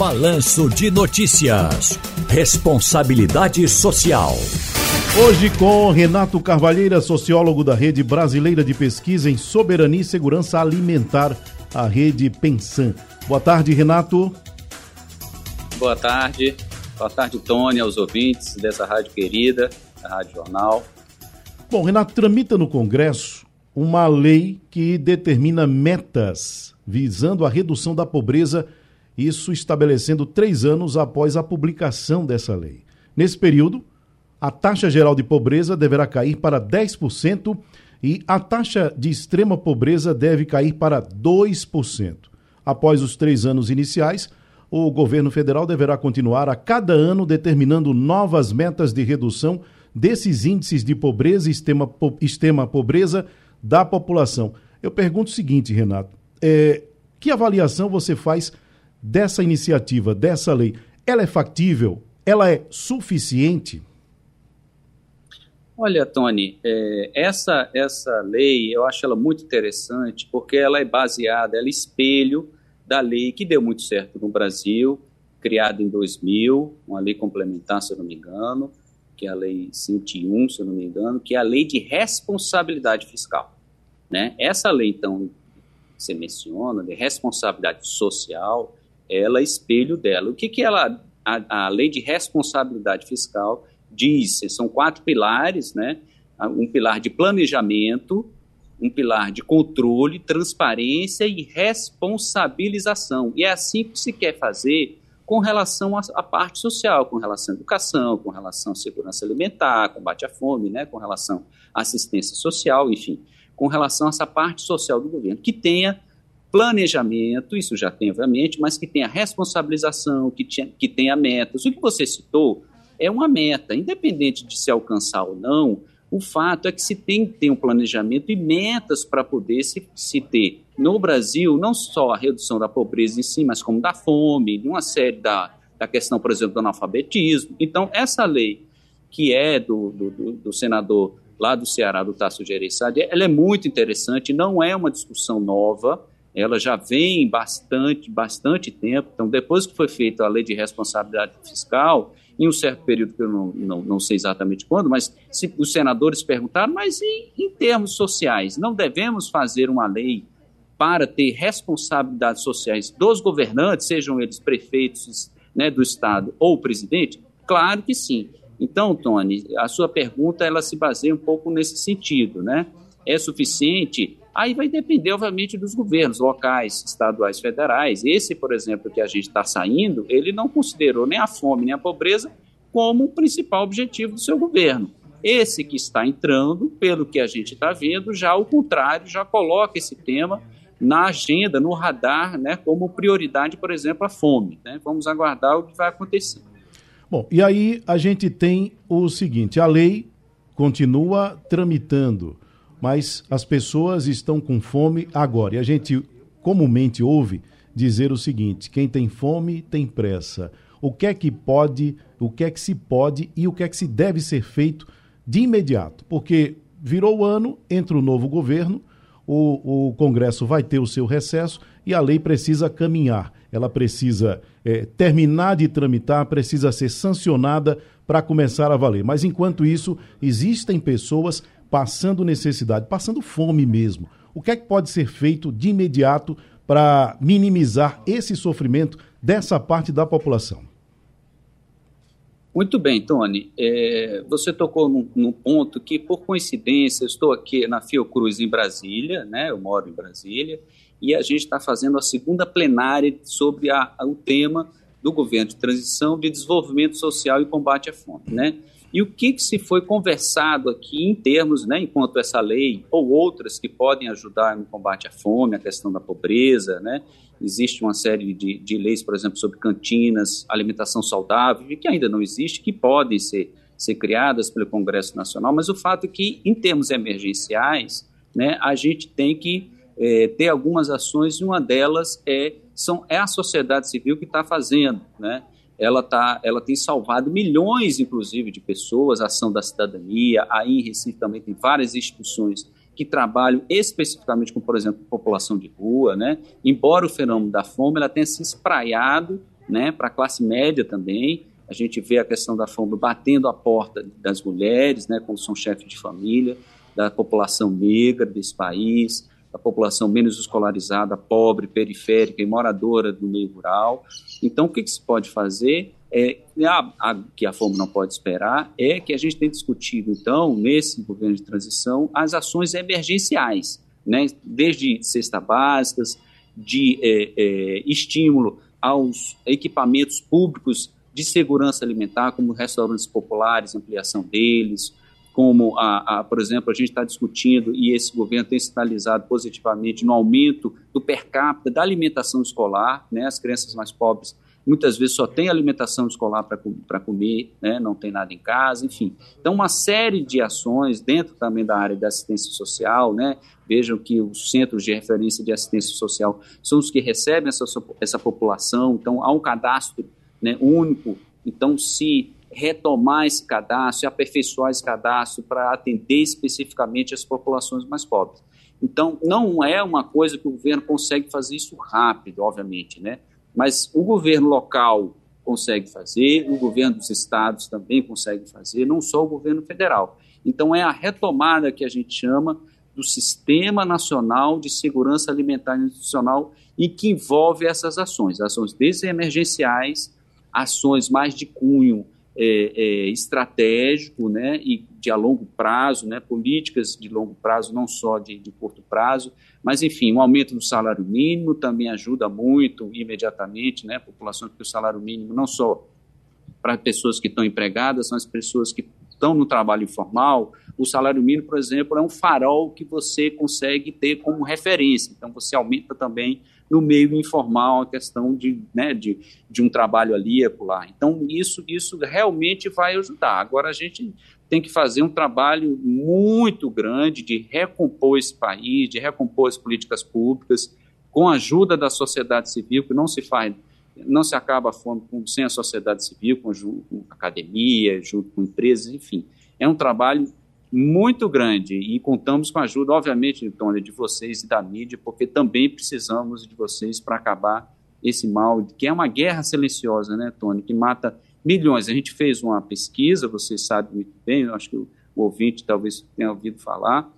Balanço de Notícias. Responsabilidade Social. Hoje com Renato Carvalheira, sociólogo da Rede Brasileira de Pesquisa em Soberania e Segurança Alimentar, a Rede Pensan. Boa tarde, Renato. Boa tarde. Boa tarde, Tony, aos ouvintes dessa rádio querida, a Rádio Jornal. Bom, Renato, tramita no Congresso uma lei que determina metas visando a redução da pobreza isso estabelecendo três anos após a publicação dessa lei. Nesse período, a taxa geral de pobreza deverá cair para 10% e a taxa de extrema pobreza deve cair para 2%. Após os três anos iniciais, o governo federal deverá continuar a cada ano determinando novas metas de redução desses índices de pobreza e extrema, extrema pobreza da população. Eu pergunto o seguinte, Renato: é, que avaliação você faz dessa iniciativa, dessa lei, ela é factível? Ela é suficiente? Olha, Tony, é, essa, essa lei eu acho ela muito interessante porque ela é baseada, ela é espelho da lei que deu muito certo no Brasil, criada em 2000, uma lei complementar, se eu não me engano, que é a Lei 101, se eu não me engano, que é a Lei de Responsabilidade Fiscal. Né? Essa lei, então, você menciona, de responsabilidade social, ela é espelho dela. O que, que ela, a, a lei de responsabilidade fiscal diz? São quatro pilares, né? Um pilar de planejamento, um pilar de controle, transparência e responsabilização. E é assim que se quer fazer com relação à, parte social, com relação à educação, com relação à segurança alimentar, combate à fome, né, com relação à assistência social, enfim, com relação a essa parte social do governo, que tenha planejamento, isso já tem, obviamente, mas que tenha responsabilização, que, tinha, que tenha metas. O que você citou é uma meta, independente de se alcançar ou não, o fato é que se tem que ter um planejamento e metas para poder se, se ter no Brasil, não só a redução da pobreza em si, mas como da fome, de uma série da, da questão, por exemplo, do analfabetismo. Então, essa lei, que é do, do, do senador lá do Ceará, do Tasso Gereissati, ela é muito interessante, não é uma discussão nova, ela já vem bastante, bastante tempo. Então, depois que foi feita a lei de responsabilidade fiscal, em um certo período que eu não, não, não sei exatamente quando, mas se, os senadores perguntaram, mas em, em termos sociais, não devemos fazer uma lei para ter responsabilidades sociais dos governantes, sejam eles prefeitos né, do Estado ou presidente? Claro que sim. Então, Tony, a sua pergunta ela se baseia um pouco nesse sentido, né? É suficiente Aí vai depender, obviamente, dos governos locais, estaduais, federais. Esse, por exemplo, que a gente está saindo, ele não considerou nem a fome nem a pobreza como o principal objetivo do seu governo. Esse que está entrando, pelo que a gente está vendo, já ao contrário, já coloca esse tema na agenda, no radar, né, como prioridade, por exemplo, a fome. Né? Vamos aguardar o que vai acontecer. Bom, e aí a gente tem o seguinte: a lei continua tramitando mas as pessoas estão com fome agora. E a gente comumente ouve dizer o seguinte: quem tem fome tem pressa. O que é que pode, o que é que se pode e o que é que se deve ser feito de imediato? Porque virou o ano, entra o novo governo, o, o Congresso vai ter o seu recesso e a lei precisa caminhar. Ela precisa é, terminar de tramitar, precisa ser sancionada para começar a valer. Mas enquanto isso, existem pessoas passando necessidade, passando fome mesmo. O que é que pode ser feito de imediato para minimizar esse sofrimento dessa parte da população? Muito bem, Tony. É, você tocou num, num, ponto que, por coincidência, eu estou aqui na Fiocruz, em Brasília, né? eu moro em Brasília, e a gente está fazendo a segunda plenária sobre a, o tema do governo de transição de desenvolvimento social e combate à fome. Né? E o que, que se foi conversado aqui em termos, né, enquanto essa lei ou outras que podem ajudar no combate à fome, a questão da pobreza, né? Existe uma série de, de leis, por exemplo, sobre cantinas, alimentação saudável, que ainda não existe, que podem ser, ser criadas pelo Congresso Nacional, mas o fato é que, em termos emergenciais, né, a gente tem que é, ter algumas ações e uma delas é, são, é a sociedade civil que está fazendo, né? ela, tá, ela tem salvado milhões, inclusive, de pessoas, a ação da cidadania, aí em Recife também tem várias instituições que trabalham especificamente com, por exemplo, população de rua, né? Embora o fenômeno da fome ela tenha se espraiado né, para a classe média também. A gente vê a questão da fome batendo a porta das mulheres, né, quando são chefes de família, da população negra desse país, da população menos escolarizada, pobre, periférica e moradora do meio rural. Então, o que, que se pode fazer? É, a, a, que a fome não pode esperar é que a gente tem discutido, então, nesse governo de transição, as ações emergenciais, né, desde cesta básicas, de é, é, estímulo aos equipamentos públicos de segurança alimentar, como restaurantes populares, ampliação deles, como, a, a, por exemplo, a gente está discutindo e esse governo tem sinalizado positivamente no aumento do per capita da alimentação escolar, né, as crianças mais pobres muitas vezes só têm alimentação escolar para comer, né, não tem nada em casa, enfim. Então, uma série de ações dentro também da área da assistência social, né, vejam que os centros de referência de assistência social são os que recebem essa, essa população, então há um cadastro né, único, então se retomar esse cadastro aperfeiçoar esse cadastro para atender especificamente as populações mais pobres. Então, não é uma coisa que o governo consegue fazer isso rápido, obviamente, né? Mas o governo local consegue fazer, o governo dos estados também consegue fazer, não só o governo federal. Então, é a retomada que a gente chama do Sistema Nacional de Segurança Alimentar e e que envolve essas ações, ações desde emergenciais, ações mais de cunho é, é, estratégico né, e de a longo prazo, né, políticas de longo prazo, não só de, de curto prazo, mas enfim, um aumento do salário mínimo também ajuda muito imediatamente né, a população, porque o salário mínimo não só para pessoas que estão empregadas, são as pessoas que estão no trabalho informal, o salário mínimo, por exemplo, é um farol que você consegue ter como referência. Então, você aumenta também no meio informal a questão de, né, de, de um trabalho ali e lá. Então, isso, isso realmente vai ajudar. Agora, a gente tem que fazer um trabalho muito grande de recompor esse país, de recompor as políticas públicas, com a ajuda da sociedade civil, que não se faz, não se acaba a fome sem a sociedade civil, com, com academia, junto com empresas, enfim. É um trabalho muito grande e contamos com a ajuda, obviamente, Tony, de vocês e da mídia, porque também precisamos de vocês para acabar esse mal, que é uma guerra silenciosa, né, Tony, que mata milhões. A gente fez uma pesquisa, vocês sabem muito bem, eu acho que o, o ouvinte talvez tenha ouvido falar,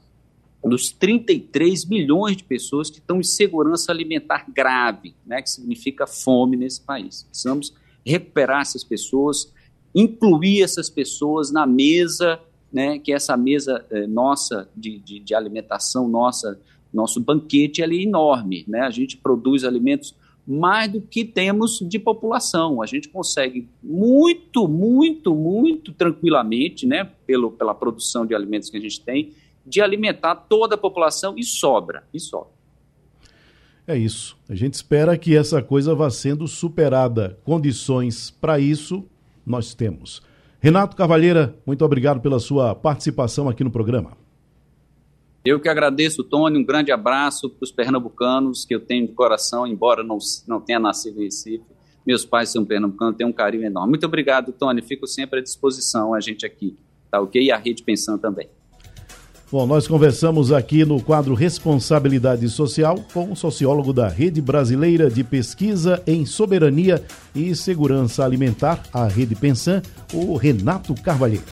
dos 33 milhões de pessoas que estão em segurança alimentar grave, né, que significa fome nesse país. Precisamos recuperar essas pessoas, incluir essas pessoas na mesa né, que essa mesa é, nossa de, de, de, alimentação, nossa, nosso banquete é enorme. Né? A gente produz alimentos mais do que temos de população. A gente consegue muito, muito, muito tranquilamente, né, pelo, pela produção de alimentos que a gente tem, de alimentar toda a população e sobra, e sobra. É isso. A gente espera que essa coisa vá sendo superada. Condições para isso nós temos. Renato Cavalheira, muito obrigado pela sua participação aqui no programa. Eu que agradeço, Tony. Um grande abraço para os pernambucanos que eu tenho de coração, embora não, não tenha nascido em Recife. Meus pais são pernambucanos, tenho um carinho enorme. Muito obrigado, Tony. Fico sempre à disposição, a gente aqui, tá ok? E a Rede Pensão também. Bom, nós conversamos aqui no quadro Responsabilidade Social com o sociólogo da Rede Brasileira de Pesquisa em Soberania e Segurança Alimentar, a Rede Pensan, o Renato Carvalheiro.